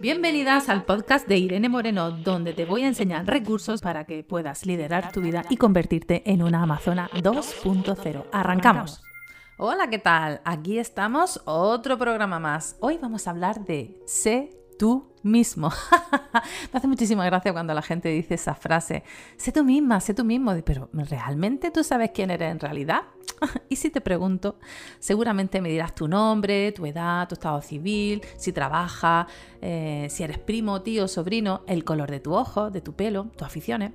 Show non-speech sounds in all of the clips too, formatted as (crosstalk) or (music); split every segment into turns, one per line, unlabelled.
Bienvenidas al podcast de Irene Moreno, donde te voy a enseñar recursos para que puedas liderar tu vida y convertirte en una Amazona 2.0. Arrancamos. Hola, ¿qué tal? Aquí estamos, otro programa más. Hoy vamos a hablar de sé tú mismo. (laughs) Me hace muchísima gracia cuando la gente dice esa frase, sé tú misma, sé tú mismo, pero ¿realmente tú sabes quién eres en realidad? (laughs) y si te pregunto, seguramente me dirás tu nombre, tu edad, tu estado civil, si trabajas, eh, si eres primo, tío, sobrino, el color de tu ojo, de tu pelo, tus aficiones.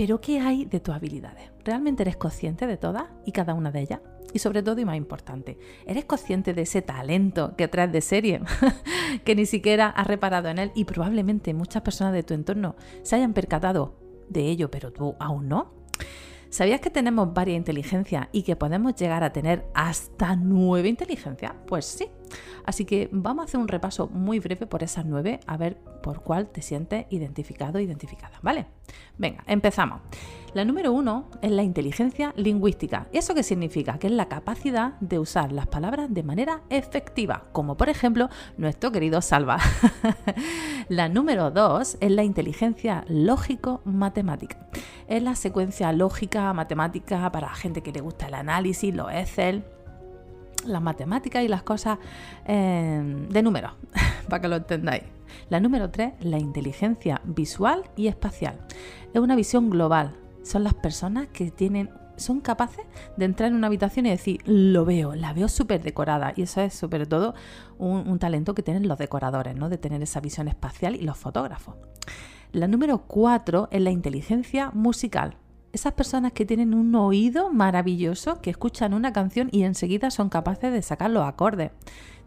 Pero ¿qué hay de tus habilidades? ¿Realmente eres consciente de todas y cada una de ellas? Y sobre todo y más importante, ¿eres consciente de ese talento que traes de serie? (laughs) que ni siquiera has reparado en él y probablemente muchas personas de tu entorno se hayan percatado de ello, pero tú aún no. ¿Sabías que tenemos varias inteligencias y que podemos llegar a tener hasta nueve inteligencias? Pues sí. Así que vamos a hacer un repaso muy breve por esas nueve, a ver por cuál te sientes identificado identificada, ¿vale? Venga, empezamos. La número uno es la inteligencia lingüística. ¿Eso qué significa? Que es la capacidad de usar las palabras de manera efectiva, como por ejemplo nuestro querido Salva. (laughs) la número dos es la inteligencia lógico-matemática. Es la secuencia lógica, matemática para gente que le gusta el análisis, los Excel las matemáticas y las cosas eh, de números, (laughs) para que lo entendáis. La número 3, la inteligencia visual y espacial. Es una visión global. Son las personas que tienen son capaces de entrar en una habitación y decir, lo veo, la veo súper decorada. Y eso es sobre todo un, un, talento que tienen los decoradores, ¿no? De tener esa visión espacial y los fotógrafos. La número 4 es la inteligencia musical esas personas que tienen un oído maravilloso, que escuchan una canción y enseguida son capaces de sacar los acordes.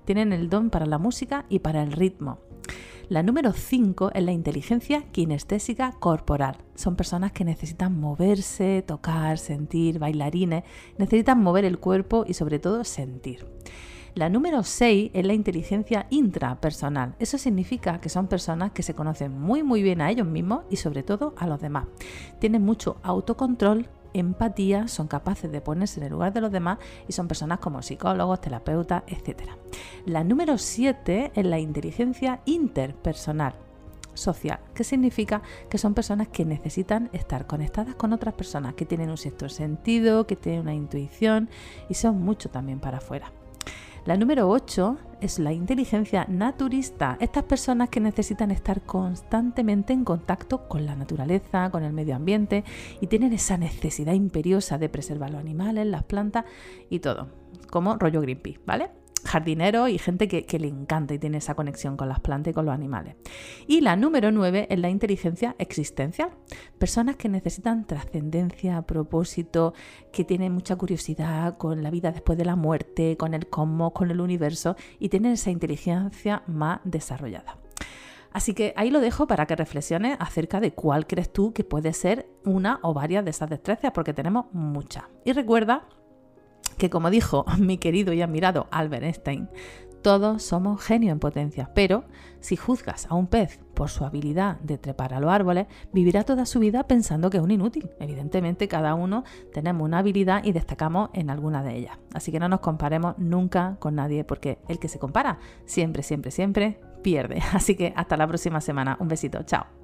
Tienen el don para la música y para el ritmo. La número 5 es la inteligencia kinestésica corporal. Son personas que necesitan moverse, tocar, sentir, bailarines, necesitan mover el cuerpo y sobre todo sentir. La número 6 es la inteligencia intrapersonal. Eso significa que son personas que se conocen muy muy bien a ellos mismos y sobre todo a los demás. Tienen mucho autocontrol, empatía, son capaces de ponerse en el lugar de los demás y son personas como psicólogos, terapeutas, etc. La número 7 es la inteligencia interpersonal social, que significa que son personas que necesitan estar conectadas con otras personas, que tienen un sexto sentido, que tienen una intuición y son mucho también para afuera. La número 8 es la inteligencia naturista. Estas personas que necesitan estar constantemente en contacto con la naturaleza, con el medio ambiente y tienen esa necesidad imperiosa de preservar los animales, las plantas y todo, como rollo Greenpeace, ¿vale? Jardinero y gente que, le encanta y tiene esa conexión con las plantas y con los animales. Y la número 9 es la inteligencia existencial. Personas que necesitan trascendencia, propósito, que tienen mucha curiosidad con la vida después de la muerte, con el cosmos, con el universo y tienen esa inteligencia más desarrollada. Así que ahí lo dejo para que reflexiones acerca de cuál crees tú que puede ser una o varias de esas destrezas, porque tenemos muchas. Y recuerda que como dijo (laughs) mi querido y admirado Albert Einstein, todos somos genios en potencia, pero si juzgas a un pez por su habilidad de trepar a los árboles, vivirá toda su vida pensando que es un inútil. Evidentemente, cada uno tenemos una habilidad y destacamos en alguna de ellas. Así que no nos comparemos nunca con nadie, porque el que se compara siempre, siempre, siempre pierde. (laughs) Así que hasta la próxima semana. Un besito. Chao.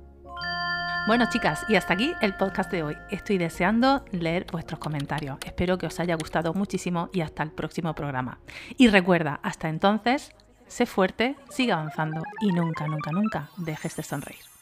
Bueno, chicas, y hasta aquí el podcast de hoy. Estoy deseando leer vuestros comentarios. Espero que os haya gustado muchísimo y hasta el próximo programa. Y recuerda, hasta entonces, sé fuerte, sigue avanzando y nunca, nunca, nunca dejes de sonreír.